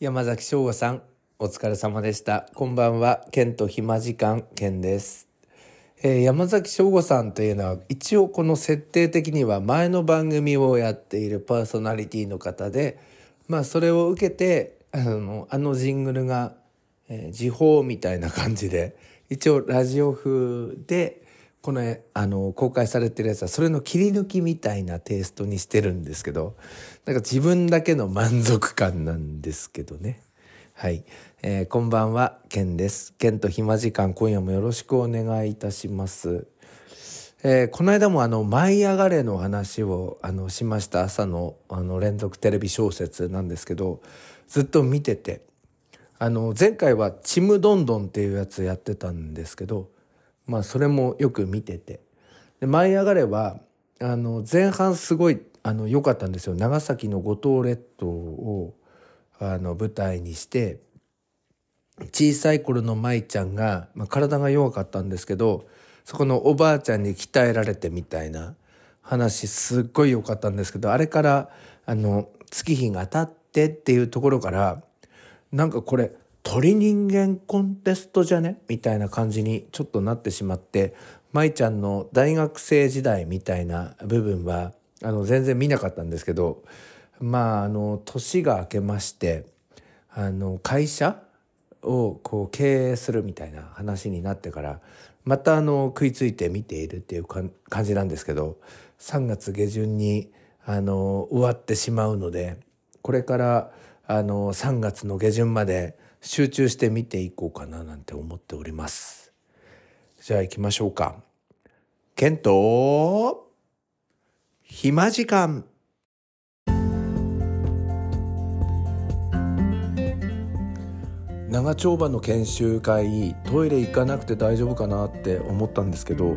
山崎翔吾さん、お疲れ様でした。こんばんは、ケンと暇時間、ケンです。えー山崎翔吾さんというのは、一応この設定的には前の番組をやっているパーソナリティの方で、まあそれを受けて、あの、あのジングルが、えー時報みたいな感じで、一応ラジオ風で、この、あの、公開されてるやつは、それの切り抜きみたいなテイストにしてるんですけど、なんか自分だけの満足感なんですけどね。はい。えーこんばんは、ケンです。ケンと暇時間、今夜もよろしくお願いいたします。えーこの間もあの、舞い上がれの話を、あの、しました朝の、あの、連続テレビ小説なんですけど、ずっと見てて、あの、前回はちむどんどんっていうやつやってたんですけど、まあ、それもよく見てて。で、舞い上がれは、あの、前半すごい、あの、良かったんですよ。長崎の五島列島を、あの、舞台にして、小さい頃の舞ちゃんが、まあ、体が弱かったんですけど、そこのおばあちゃんに鍛えられてみたいな話、すっごい良かったんですけど、あれから、あの、月日が経ってっていうところから、なんかこれ鳥人間コンテストじゃね？みたいな感じにちょっとなってしまって舞ちゃんの大学生時代みたいな部分はあの全然見なかったんですけどまああの年が明けましてあの会社をこう経営するみたいな話になってからまたあの食いついて見ているっていうか感じなんですけど3月下旬にあの終わってしまうのでこれからあの3月の下旬まで集中して見ていこうかななんて思っております。じゃあ行きましょうか。ケント暇時間。長丁場の研修会トイレ行かなくて大丈夫かなって思ったんですけど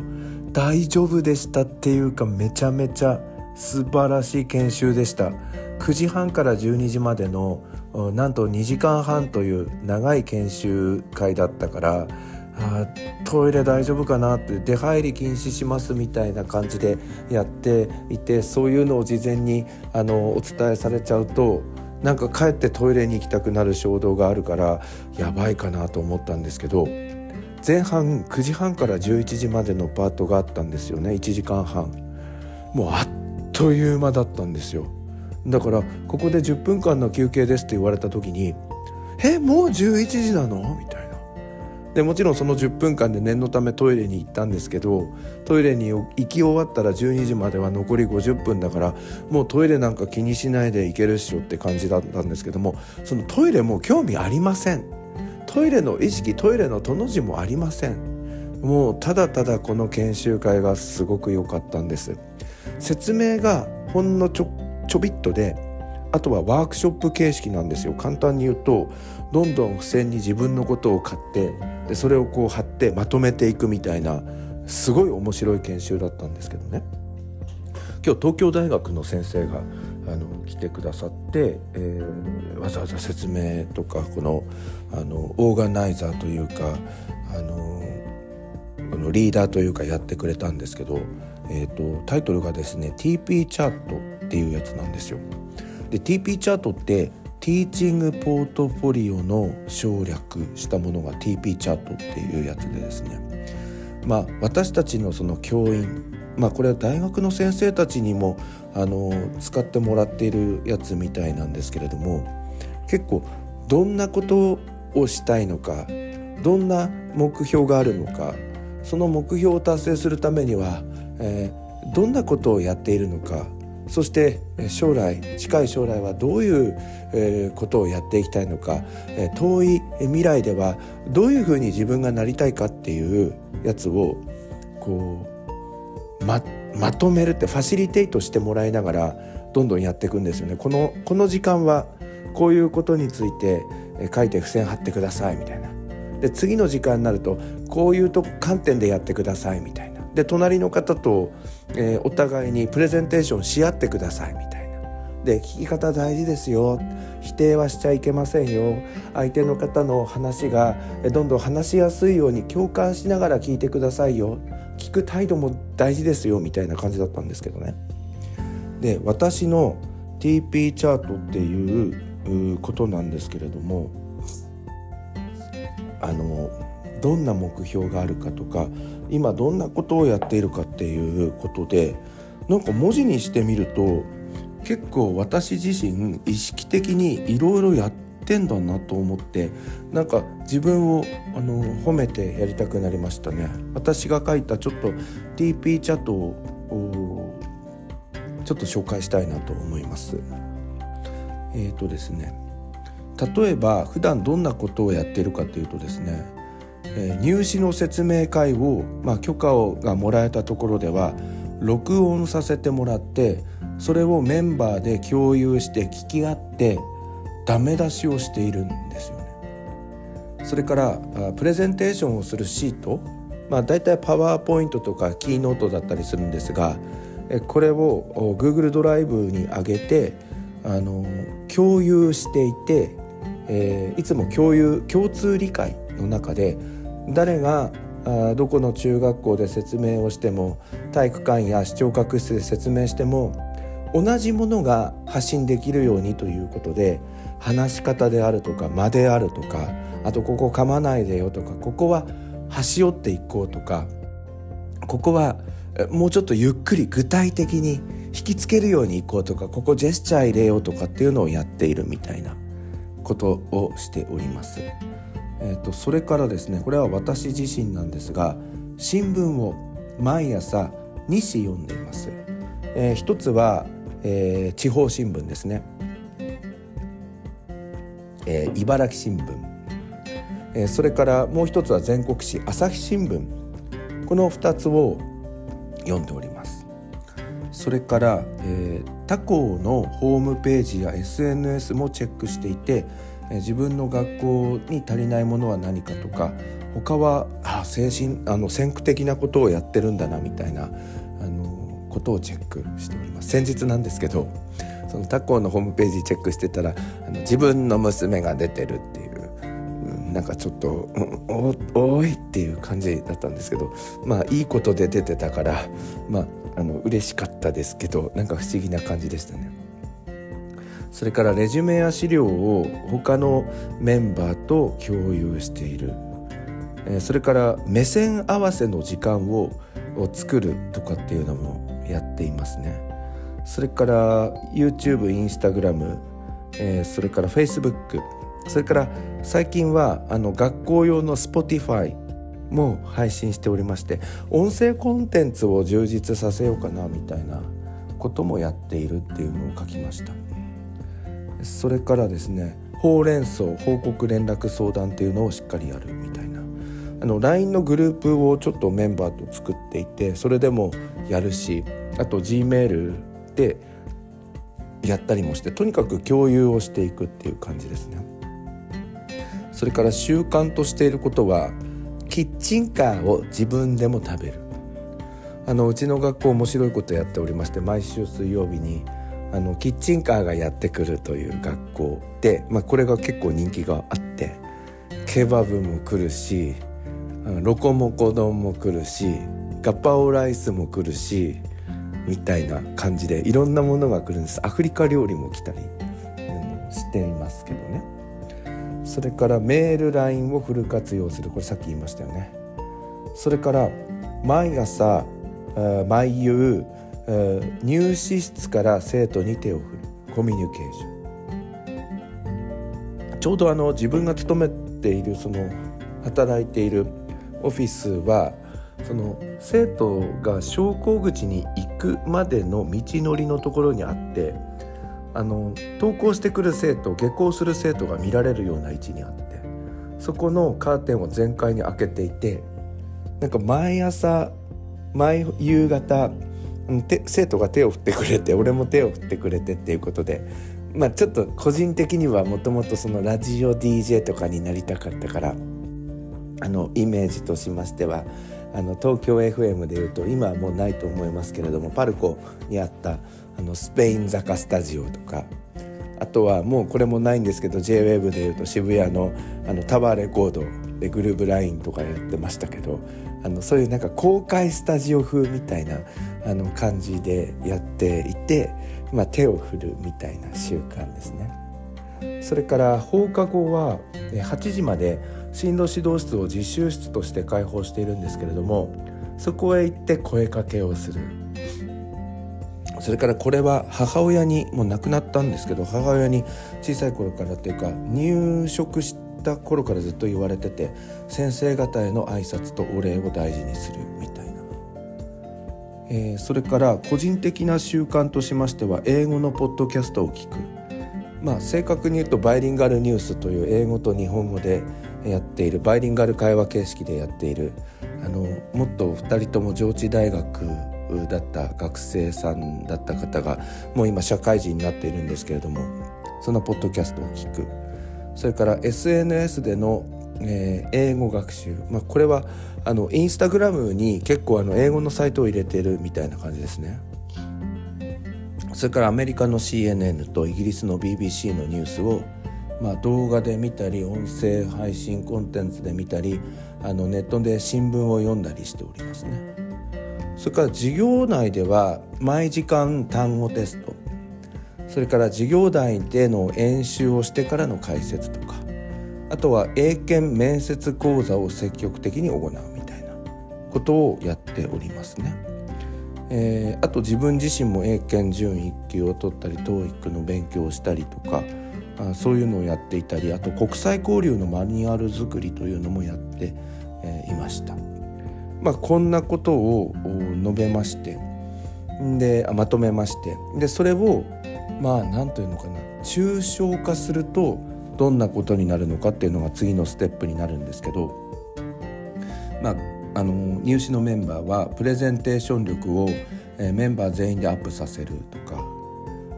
大丈夫でしたっていうかめちゃめちゃ素晴らしい研修でした9時半から12時までのなんと2時間半という長い研修会だったからあトイレ大丈夫かなって出入り禁止しますみたいな感じでやっていてそういうのを事前にあのお伝えされちゃうとなんか帰ってトイレに行きたくなる衝動があるからやばいかなと思ったんですけど前半9時半から11時までのパートがあったんですよね。1時間半。もうあっという間だったんですよ。だからここで10分間の休憩ですって言われた時に「えもう11時なの?」みたいな。でもちろんその10分間で念のためトイレに行ったんですけどトイレに行き終わったら12時までは残り50分だからもうトイレなんか気にしないで行けるっしょって感じだったんですけどもそのトイレも興味ありません。トイレの意識トイレのとの字もありません。もうただただこの研修会がすごく良かったんです。説明がほんのちょちょびっとであとはワークショップ形式なんですよ。簡単に言うとどんどん付箋に自分のことを買ってでそれをこう貼ってまとめていくみたいなすごい面白い研修だったんですけどね。今日東京大学の先生があの来てくださって、えーわざわざ説明とかこのあのオーガナイザーというかあのこのリーダーというかやってくれたんですけど、えー、とタイトルがですね TP チャート。っていうやつなんですよ。で TP チャートってティーチングポートフォリオの省略したものが TP チャートっていうやつでですねまあ私たちのその教員まあこれは大学の先生たちにもあの使ってもらっているやつみたいなんですけれども結構どんなことをしたいのかどんな目標があるのかその目標を達成するためには、えーどんなことをやっているのかそして将来近い将来はどういう、えことをやっていきたいのか、え遠いえ未来ではどういうふうに自分がなりたいかっていうやつをこうままとめるってファシリテイトしてもらいながらどんどんやっていくんですよね。このこの時間はこういうことについてえ書いて付箋貼ってくださいみたいな。で次の時間になるとこういうと観点でやってくださいみたいな。で隣の方と、えーお互いにプレゼンテーションし合ってくださいみたいな。で聞き方大事ですよ。否定はしちゃいけませんよ。相手の方の話がどんどん話しやすいように共感しながら聞いてくださいよ。聞く態度も大事ですよ。みたいな感じだったんですけどね。で私の TP チャートっていうことなんですけれどもあのどんな目標があるかとか今どんなことをやっているかっていうことでなんか文字にしてみると結構私自身意識的にいろいろやってんだなと思ってなんか自分をあの褒めてやりたくなりましたね。私が書いたちょっと TP チャットをちょっと紹介したいなと思います。えーとですね。例えば普段どんなことをやっているかというとですね、入試の説明会を、まあ、許可をがもらえたところでは録音させてもらってそれをメンバーで共有して聞き合ってダメ出しをしているんですよね。それからプレゼンテーションをするシート、まあ、大体パワーポイントとかキーノートだったりするんですがこれを Google ドライブに上げてあの共有していて、えー、いつも共有共通理解の中で誰がどこの中学校で説明をしても体育館や視聴覚室で説明しても同じものが発信できるようにということで話し方であるとか間であるとかあとここ噛まないでよとかここは端折っていこうとかここはもうちょっとゆっくり具体的に引きつけるようにいこうとかここジェスチャー入れようとかっていうのをやっているみたいなことをしております。えーと、それからですねこれは私自身なんですが新聞を毎朝2紙読んでいます。えー、一つは、えー、地方新聞ですね、えー、茨城新聞、えー、それからもう一つは全国紙朝日新聞。この2つを読んでおります。それから、えー、他校のホームページや SNS もチェックしていて、自分の学校に足りないものは何かとか他はあ精神あの先駆的なことをやってるんだなみたいなあのことをチェックしております先日なんですけどその他校のホームページチェックしてたらあの自分の娘が出てるっていうなんかちょっとおおいっていう感じだったんですけどまあいいことで出てたからまああの嬉しかったですけどなんか不思議な感じでしたね。それからレジュメや資料を他のメンバーと共有している、それから目線合わせの時間を作るとかっていうのもやっていますね。それから YouTube、Instagram、え、それから Facebook それから最近はあの学校用の Spotify も配信しておりまして音声コンテンツを充実させようかなみたいなこともやっているっていうのを書きました。それからですねほうれん草報告連絡相談っていうのをしっかりやるみたいな。あの LINE のグループをちょっとメンバーと作っていてそれでもやるしあと Gmail でやったりもしてとにかく共有をしていくっていう感じですね。それから習慣としていることはキッチンカーを自分でも食べる。あのうちの学校面白いことやっておりまして毎週水曜日にあのキッチンカーがやってくるという学校で、まあ、これが結構人気があってケバブも来るしロコモコ丼も来るしガパオライスも来るしみたいな感じでいろんなものが来るんです。アフリカ料理も来たりしていますけどね。それからメール LINE をフル活用する。これさっき言いましたよね。それから毎朝毎夕入試室から生徒に手を振る。コミュニケーション。ちょうどあの自分が勤めているその働いているオフィスはその生徒が昇降口に行くまでの道のりのところにあってあの登校してくる生徒下校する生徒が見られるような位置にあってそこのカーテンを全開に開けていてなんか毎朝毎夕方生徒が手を振ってくれて俺も手を振ってくれてっていうことでまあちょっと個人的にはもともとそのラジオ DJ とかになりたかったからあのイメージとしましてはあの東京 FM でいうと今はもうないと思いますけれどもパルコにあったあのスペイン坂スタジオとかあとはもうこれもないんですけど JWAVE でいうと渋谷のあのタワーレコードでグルーブラインとかやってましたけどあのそういうなんか公開スタジオ風みたいなあの感じでやっていて、まあ、手を振るみたいな習慣ですね。それから放課後は8時まで進路指導室を実習室として開放しているんですけれどもそこへ行って声かけをするそれからこれは母親にもう亡くなったんですけど母親に小さい頃からっていうか入職した頃からずっと言われてて先生方への挨拶とお礼を大事にするみたいな、えー、それから個人的な習慣としましては英語のポッドキャストを聞く。まあ正確に言うとバイリンガルニュースという英語と日本語でやっているバイリンガル会話形式でやっているあのもっと2人とも上智大学だった学生さんだった方がもう今社会人になっているんですけれどもそのポッドキャストを聞く。それから SNS での、えー、英語学習、まあ、これはあのインスタグラムに結構あの英語のサイトを入れてるみたいな感じですね。それからアメリカの CNN とイギリスの BBC のニュースをまあ、動画で見たり音声配信コンテンツで見たりあのネットで新聞を読んだりしておりますね。それから授業内では毎時間単語テスト。それから授業内での演習をしてからの解説とかあとは英検面接講座を積極的に行うみたいなことをやっておりますね。えー、あと自分自身も英検準1級を取ったり TOEIC の勉強をしたりとかあそういうのをやっていたりあと国際交流のマニュアル作りというのもやって、えー、いました。まあ、こんなことを述べましてでまとめましてでそれをまあ何というのかな。抽象化するとどんなことになるのかっていうのが次のステップになるんですけど、まあ、あの入試のメンバーはプレゼンテーション力を、えー、メンバー全員でアップさせるとか。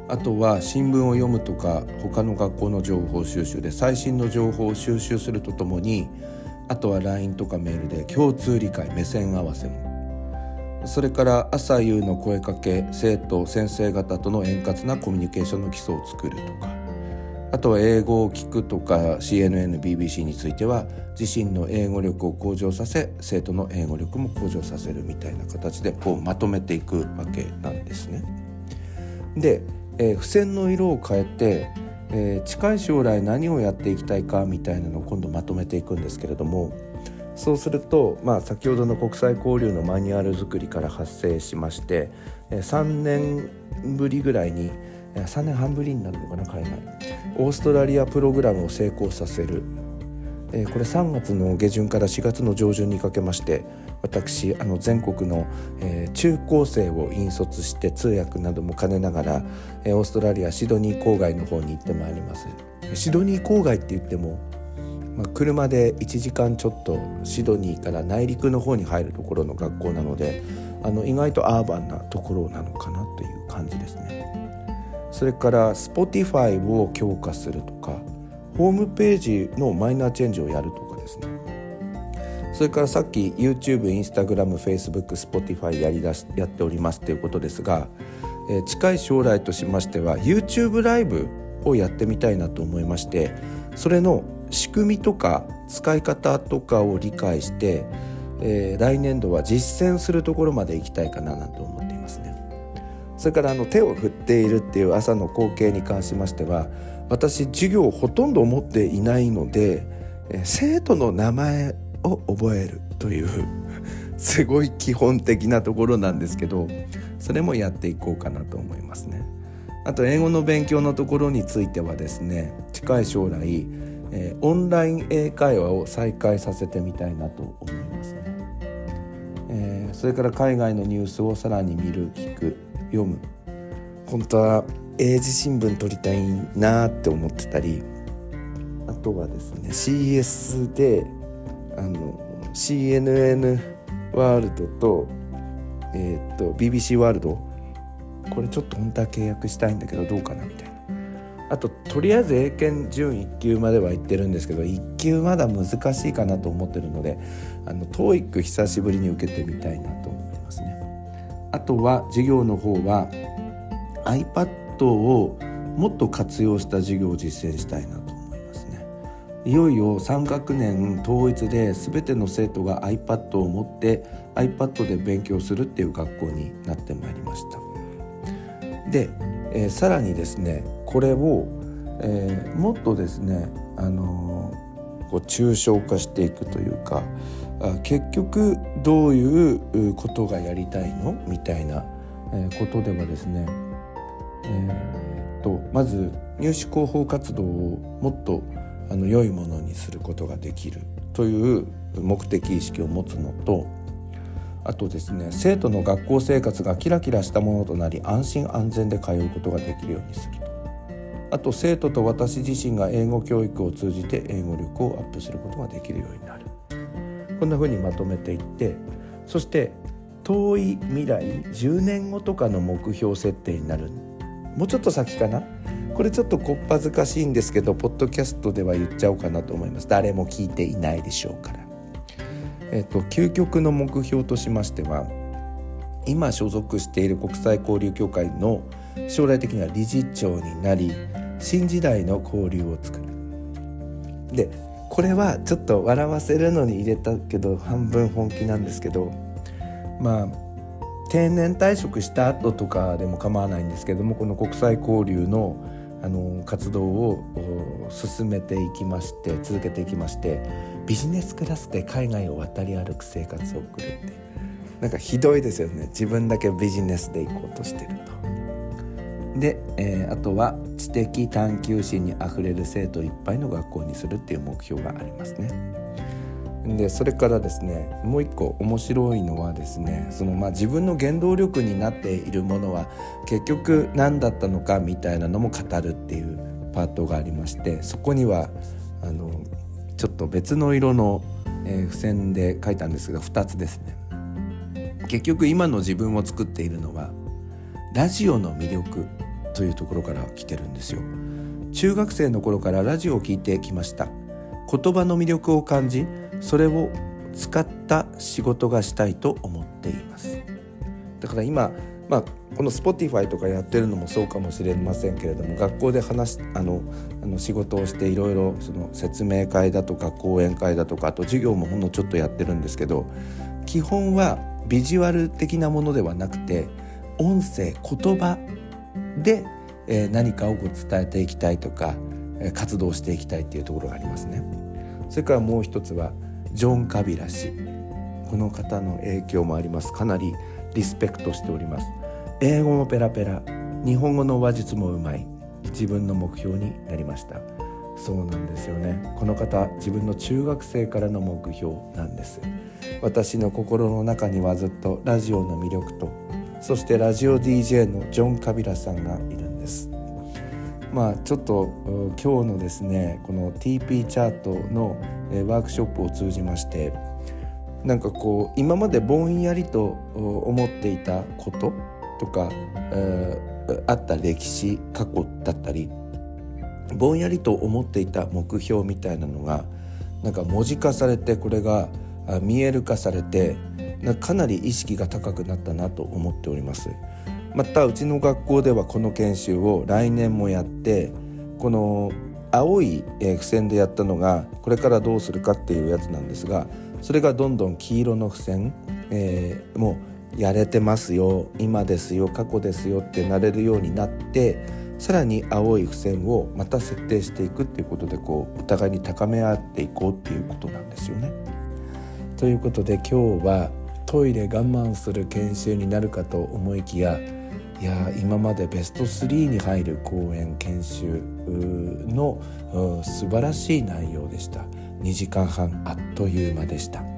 あとは新聞を読むとか他の学校の情報収集で最新の情報を収集するとともにあとは LINE とかメールで共通理解目線合わせもそれから朝夕の声かけ生徒先生方との円滑なコミュニケーションの基礎を作るとかあとは英語を聞くとか CNNBBC については自身の英語力を向上させ生徒の英語力も向上させるみたいな形でこうまとめていくわけなんですね。でえー、付箋の色を変えて、えー、近い将来何をやっていきたいかみたいなのを今度まとめていくんですけれどもそうすると、まあ、先ほどの国際交流のマニュアル作りから発生しまして、3年ぶりぐらいに3年半ぶりになるのかな海外オーストラリアプログラムを成功させる、え、これ3月の下旬から4月の上旬にかけまして私あの全国の、え、中高生を引率して通訳なども兼ねながら、え、オーストラリアシドニー郊外の方に行ってまいります。シドニー郊外って言っても、まあ、車で1時間ちょっとシドニーから内陸の方に入るところの学校なのであの意外とアーバンなところなのかなという感じですね。それから Spotify を強化するとかホームページのマイナーチェンジをやるとかですね。それからさっき YouTube、Instagram、Facebook、Spotify やりだしやっておりますということですが、えー、近い将来としましては YouTube ライブをやってみたいなと思いましてそれの仕組みとか使い方とかを理解して、えー、来年度は実践するところまで行きたいかななんて思っていますね。それからあの手を振っているっていう朝の光景に関しましては私授業をほとんど持っていないのでえ生徒の名前を覚えるというすごい基本的なところなんですけどそれもやっていこうかなと思いますね。あと英語の勉強のところについてはですね近い将来、えー、オンライン英会話を再開させてみたいなと思いますね。えー、それから海外のニュースをさらに見る聞く読む。本当は英字新聞取りたいなって思ってたりあとはですね CS であの CNN ワールドと,、えー、っと BBC ワールド。これちょっと本当は契約したいんだけどどうかな。あととりあえず英検準1級までは行ってるんですけど1級まだ難しいかなと思ってるのであの TOEIC 久しぶりに受けてみたいなと思ってますね。あとは授業の方は iPad をもっと活用した授業を実践したいなと思いよいよ3学年統一で全ての生徒が iPad を持って iPad で勉強するっていう学校になってまいりました。で、えー、さらにですねこれを、えー、もっとですね、あのこう抽象化していくというか結局どういうことがやりたいの？みたいなえことではですね、えー、とまず入試広報活動をもっとあの良いものにすることができるという目的意識を持つのとあとですね生徒の学校生活がキラキラしたものとなり安心安全で通うことができるようにすると。あと生徒と私自身が英語教育を通じて英語力をアップすることができるようになる。こんな風にまとめていってそして遠い未来10年後とかの目標設定になる。もうちょっと先かな？これちょっとこっぱずかしいんですけどポッドキャストでは言っちゃおうかなと思います。誰も聞いていないでしょうから。えっと究極の目標としましては今所属している国際交流協会の将来的には理事長になり新時代の交流を作る。でこれはちょっと笑わせるのに入れたけど半分本気なんですけどまあ定年退職した後とかでも構わないんですけどもこの国際交流のあの活動を進めていきまして続けていきましてビジネスクラスで海外を渡り歩く生活を送るってなんかひどいですよね自分だけビジネスで行こうとしてると。で、えー、あとは知的探求心にあふれる生徒いっぱいの学校にするっていう目標がありますね。でそれからですねもう一個面白いのはですねそのまあ自分の原動力になっているものは結局何だったのかみたいなのも語るっていうパートがありましてそこにはあのちょっと別の色の、えー、付箋で書いたんですが2つですね。結局今の自分を作っているのはラジオの魅力というところから来てるんですよ。中学生の頃からラジオを聞いてきました。言葉の魅力を感じそれを使った仕事がしたいと思っています。だから今まあ、この Spotify とかやってるのもそうかもしれませんけれども学校で話あのあの仕事をしていろいろその説明会だとか講演会だとかあと授業もほんのちょっとやってるんですけど基本はビジュアル的なものではなくて音声言葉で、えー、何かをこう伝えていきたいとか、えー、活動していきたいっていうところがありますね。それからもう一つはジョン・カビラ氏。この方の影響もあります。かなりリスペクトしております。英語もペラペラ。日本語の話術もうまい。自分の目標になりました。そうなんですよね。この方自分の中学生からの目標なんです。私の心の中にはずっとラジオの魅力とそしてラジオ DJ のジョン・カビラさんがいるんです。まあちょっと今日のですねこの TP チャートのワークショップを通じましてなんかこう今までぼんやりと思っていたこととか、えー、あった歴史過去だったりぼんやりと思っていた目標みたいなのがなんか文字化されてこれが見える化されてかなり意識が高くなったなと思っております。またうちの学校ではこの研修を来年もやってこの青い付箋でやったのがこれからどうするかっていうやつなんですがそれがどんどん黄色の付箋、えー、もうやれてますよ今ですよ過去ですよってなれるようになってさらに青い付箋をまた設定していくっていうことでこうお互いに高め合っていこうっていうことなんですよね。ということで今日はトイレ我慢する研修になるかと思いきやいや今までベスト3に入る講演研修の素晴らしい内容でした2時間半あっという間でした。